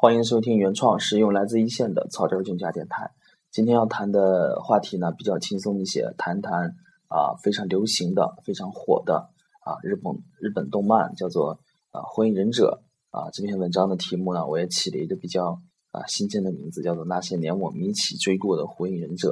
欢迎收听原创实用来自一线的草根竞价电台。今天要谈的话题呢比较轻松一些，谈谈啊非常流行的、非常火的啊日本日本动漫，叫做啊《火影忍者》啊。这篇文章的题目呢，我也起了一个比较啊新鲜的名字，叫做《那些年我们一起追过的火影忍者》。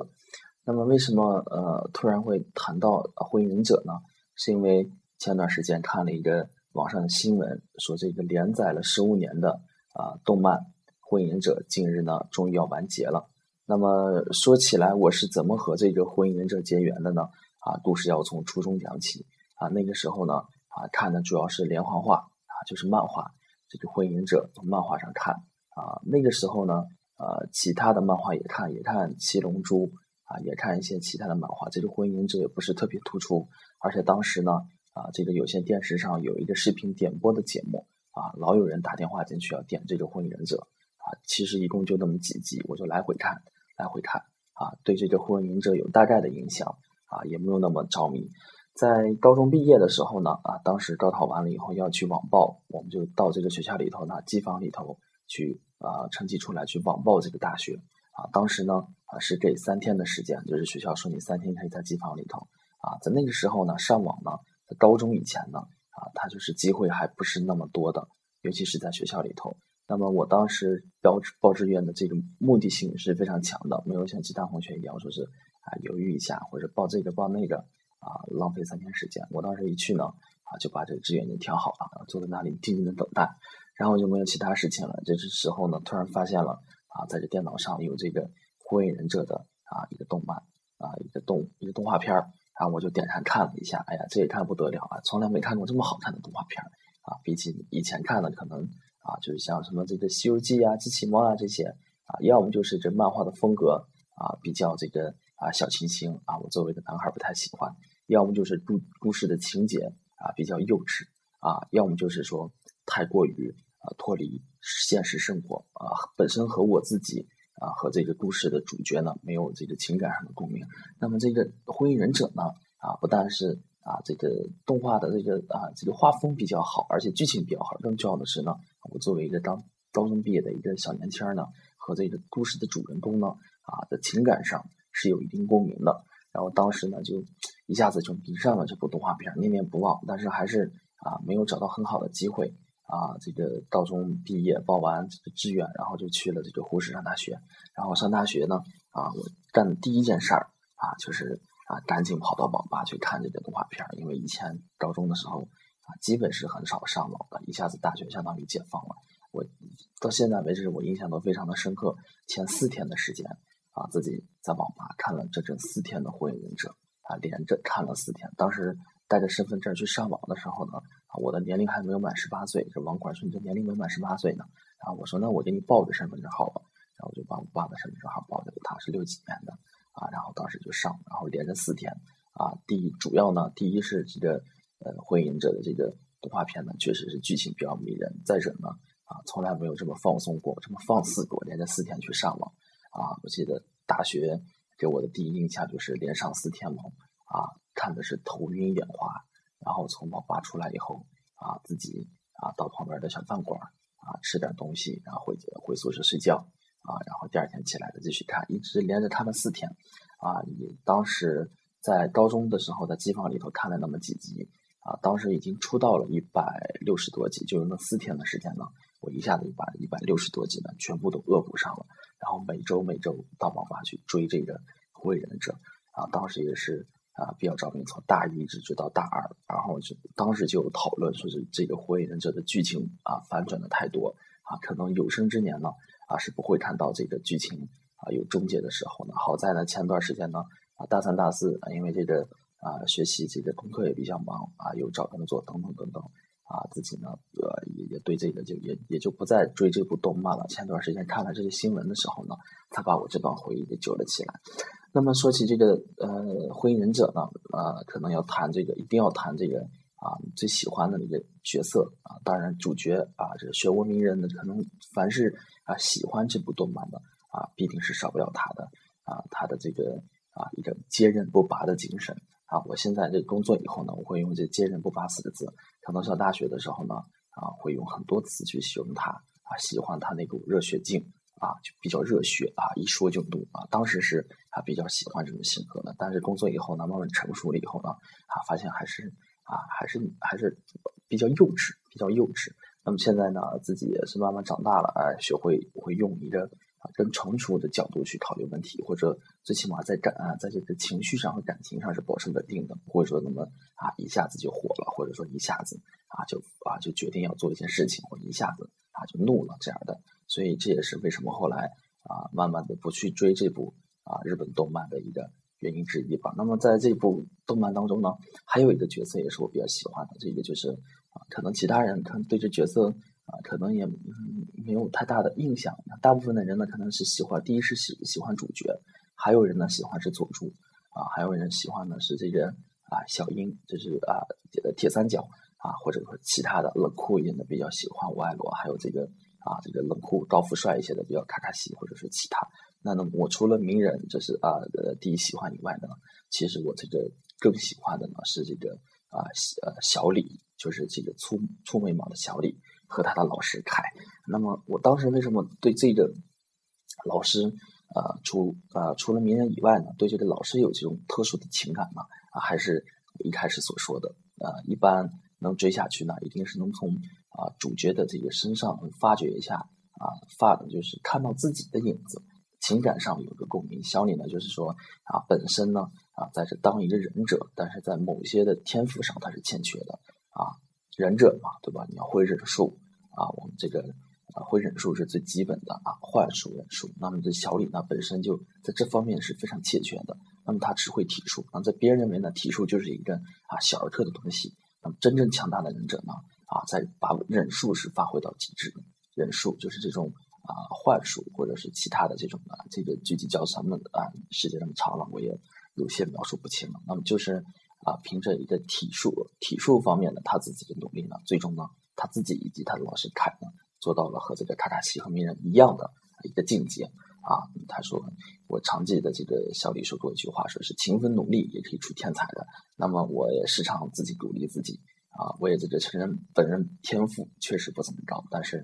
那么为什么呃突然会谈到《火影忍者》呢？是因为前段时间看了一个网上的新闻，说这个连载了十五年的啊动漫《火影忍者》近日呢终于要完结了。那么说起来，我是怎么和这个《火影忍者》结缘的呢？啊，故事要从初中讲起啊。那个时候呢啊看的主要是连环画啊，就是漫画，这个《火影忍者》从漫画上看啊。那个时候呢呃其他的漫画也看，也看《七龙珠》。啊，也看一些其他的漫画，这个《火影忍者》也不是特别突出，而且当时呢，啊，这个有线电视上有一个视频点播的节目，啊，老有人打电话进去要点这个《火影忍者》，啊，其实一共就那么几集，我就来回看，来回看，啊，对这个《火影忍者》有大概的印象，啊，也没有那么着迷。在高中毕业的时候呢，啊，当时高考完了以后要去网报，我们就到这个学校里头呢，机房里头去，啊，成绩出来去网报这个大学。啊，当时呢，啊是给三天的时间，就是学校说你三天可以在机房里头，啊，在那个时候呢，上网呢，在高中以前呢，啊，它就是机会还不是那么多的，尤其是在学校里头。那么我当时报报志愿的这个目的性是非常强的，没有像其他同学一样说是啊犹豫一下或者报这个报那个啊浪费三天时间。我当时一去呢，啊就把这个志愿就填好了，坐在那里静静的等待，然后就没有其他事情了。这时候呢，突然发现了。啊，在这电脑上有这个《火影忍者》的啊一个动漫啊一个动一个动画片儿，然后我就点开看了一下，哎呀，这也看不得了啊！从来没看过这么好看的动画片儿啊！比起以前看的，可能啊就是像什么这个《西游记》啊、《机器猫》啊这些啊，要么就是这漫画的风格啊比较这个啊小清新啊，我作为一个男孩不太喜欢；要么就是故故事的情节啊比较幼稚啊，要么就是说太过于。啊，脱离现实生活啊，本身和我自己啊，和这个故事的主角呢，没有这个情感上的共鸣。那么这个《火影忍者》呢，啊，不但是啊，这个动画的这个啊，这个画风比较好，而且剧情比较好。更重要的是呢，我作为一个刚高中毕业的一个小年轻呢，和这个故事的主人公呢，啊的情感上是有一定共鸣的。然后当时呢，就一下子就迷上了这部动画片，念念不忘。但是还是啊，没有找到很好的机会。啊，这个高中毕业报完这个志愿，然后就去了这个湖北上大学。然后上大学呢，啊，我干的第一件事儿啊，就是啊，赶紧跑到网吧去看这个动画片儿。因为以前高中的时候啊，基本是很少上网的，一下子大学相当于解放了。我到现在为止，我印象都非常的深刻。前四天的时间啊，自己在网吧看了整整四天的《火影忍者》，啊，连着看了四天。当时。带着身份证去上网的时候呢，啊，我的年龄还没有满十八岁。这网管说你这年龄没满十八岁呢，然后我说那我给你报个身份证号吧，然后我就把我爸的身份证号报给了他，是六几年的，啊，然后当时就上，然后连着四天，啊，第一主要呢，第一是这个呃火影者的这个动画片呢，确实是剧情比较迷人，再者呢，啊，从来没有这么放松过，这么放肆过，连着四天去上网，啊，我记得大学给我的第一印象就是连上四天网，啊。看的是头晕眼花，然后从网吧出来以后啊，自己啊到旁边的小饭馆啊吃点东西，然后回回宿舍睡觉啊，然后第二天起来再继续看，一直连着看了四天啊。你当时在高中的时候，在机房里头看了那么几集啊，当时已经出到了一百六十多集，就是那四天的时间呢，我一下子就把一百六十多集呢全部都恶补上了，然后每周每周到网吧去追这个《火影忍者》啊，当时也是。啊，比较着迷，从大一一直追到大二，然后就当时就讨论，说是这个《火影忍者》的剧情啊反转的太多啊，可能有生之年呢啊是不会看到这个剧情啊有终结的时候呢。好在呢，前段时间呢啊大三大四啊，因为这个啊学习这个功课也比较忙啊，又找工作等等等等啊，自己呢呃也也对这个就也也就不再追这部动漫了。前段时间看了这些新闻的时候呢，才把我这段回忆给揪了起来。那么说起这个呃火影忍者呢，啊可能要谈这个，一定要谈这个啊最喜欢的那个角色啊，当然主角啊这个漩涡鸣人呢，可能凡是啊喜欢这部动漫的啊，必定是少不了他的啊他的这个啊一个坚韧不拔的精神啊。我现在这工作以后呢，我会用这坚韧不拔四个字，可能上大学的时候呢啊会用很多词去形容他啊喜欢他那股热血劲啊，就比较热血啊，一说就怒啊。当时是啊比较喜欢这种性格的，但是工作以后呢，慢慢成熟了以后呢，啊发现还是啊还是还是比较幼稚，比较幼稚。那么现在呢，自己也是慢慢长大了，哎，学会会用一个啊更成熟的角度去考虑问题，或者最起码在感啊，在这个情绪上和感情上是保持稳定的，不会说那么啊一下子就火了，或者说一下子啊就啊就决定要做一件事情，或一下子啊就怒了这样的。所以这也是为什么后来啊慢慢的不去追这部啊日本动漫的一个原因之一吧。那么在这部动漫当中呢，还有一个角色也是我比较喜欢的，这个就是。可能其他人可能对这角色啊，可能也没有太大的印象。大部分的人呢，可能是喜欢第一是喜喜欢主角，还有人呢喜欢是佐助啊，还有人喜欢的是这个啊小樱，就是啊铁三角啊，或者说其他的冷酷一点的比较喜欢我爱罗，还有这个啊这个冷酷高富帅一些的比较卡卡西，或者是其他。那呢，我除了鸣人就是啊呃第一喜欢以外呢，其实我这个更喜欢的呢是这个啊呃小李。就是这个粗粗眉毛的小李和他的老师凯。那么我当时为什么对这个老师呃除呃除了鸣人以外呢，对这个老师有这种特殊的情感呢？啊，还是一开始所说的呃，一般能追下去呢，一定是能从啊主角的这个身上发掘一下啊发的就是看到自己的影子，情感上有个共鸣。小李呢，就是说啊本身呢啊在这当一个忍者，但是在某些的天赋上他是欠缺的。啊，忍者嘛，对吧？你要会忍术啊，我们这个啊会忍术是最基本的啊，幻术、忍术。那么这小李呢，本身就在这方面是非常欠缺的。那么他只会体术，那在别人认为呢，体术就是一个啊小儿科的东西。那么真正强大的忍者呢，啊，在把忍术是发挥到极致。忍术就是这种啊幻术或者是其他的这种啊，这个具体叫什么啊？时间那么长了，我也有些描述不清了。那么就是。啊，凭着一个体术、体术方面的他自己的努力呢，最终呢，他自己以及他的老师凯呢，做到了和这个卡卡西和鸣人一样的一个境界。啊，他说，我常记得这个小李说过一句话，说是勤奋努力也可以出天才的。那么我也时常自己鼓励自己，啊，我也在这承认本人天赋确实不怎么高，但是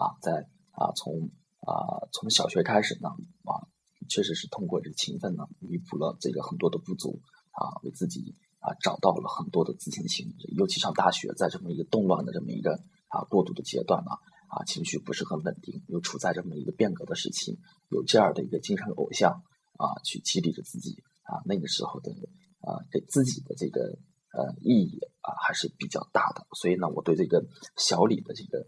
啊，在啊从啊从小学开始呢，啊，确实是通过这个勤奋呢，弥补了这个很多的不足，啊，为自己。找到了很多的自信心，尤其上大学，在这么一个动乱的这么一个啊过渡的阶段呢，啊，情绪不是很稳定，又处在这么一个变革的时期，有这样的一个精神偶像啊，去激励着自己啊，那个时候的啊，给自己的这个呃意义啊还是比较大的，所以呢，我对这个小李的这个。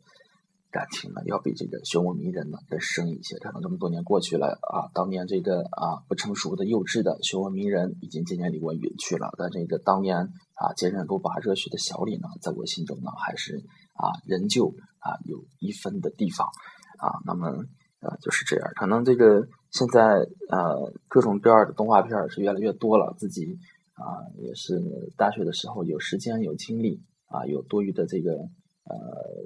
感情呢，要比这个漩涡鸣人呢更深一些。可能这么多年过去了啊，当年这个啊不成熟的、幼稚的漩涡鸣人已经渐渐离我远去了。但这个当年啊坚韧不拔、热血的小李呢，在我心中呢，还是啊仍旧啊有一分的地方啊。那么呃就是这样。可能这个现在呃各种各样的动画片是越来越多了，自己啊也是大学的时候有时间、有精力啊，有多余的这个。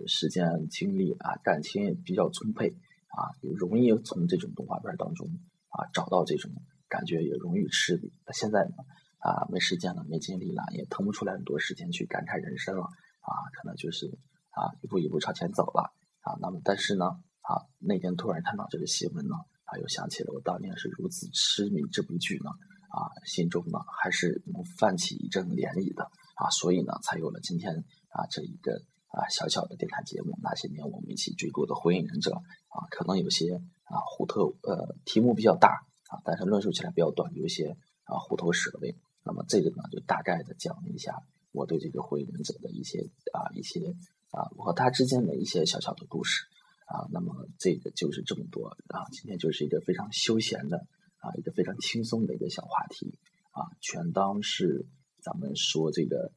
时间、精力啊，感情也比较充沛啊，也容易从这种动画片当中啊找到这种感觉，也容易吃力。那现在呢啊，没时间了，没精力了，也腾不出来很多时间去感慨人生了啊，可能就是啊一步一步朝前走了啊。那么，但是呢啊，那天突然看到这个新闻呢啊，又想起了我当年是如此痴迷这部剧呢啊，心中呢还是能泛起一阵涟漪的啊，所以呢，才有了今天啊这一个。啊，小小的电台节目，那些年我们一起追过的《火影忍者》啊，可能有些啊虎头呃题目比较大啊，但是论述起来比较短，有一些啊虎头蛇尾。那么这个呢，就大概的讲了一下我对这个《火影忍者》的一些啊一些啊我和他之间的一些小小的故事啊。那么这个就是这么多啊，今天就是一个非常休闲的啊一个非常轻松的一个小话题啊，全当是咱们说这个。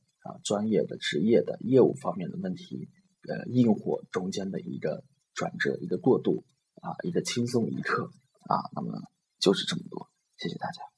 专业的、职业的、业务方面的问题，呃，硬货中间的一个转折、一个过渡，啊，一个轻松一刻，啊，那么就是这么多，谢谢大家。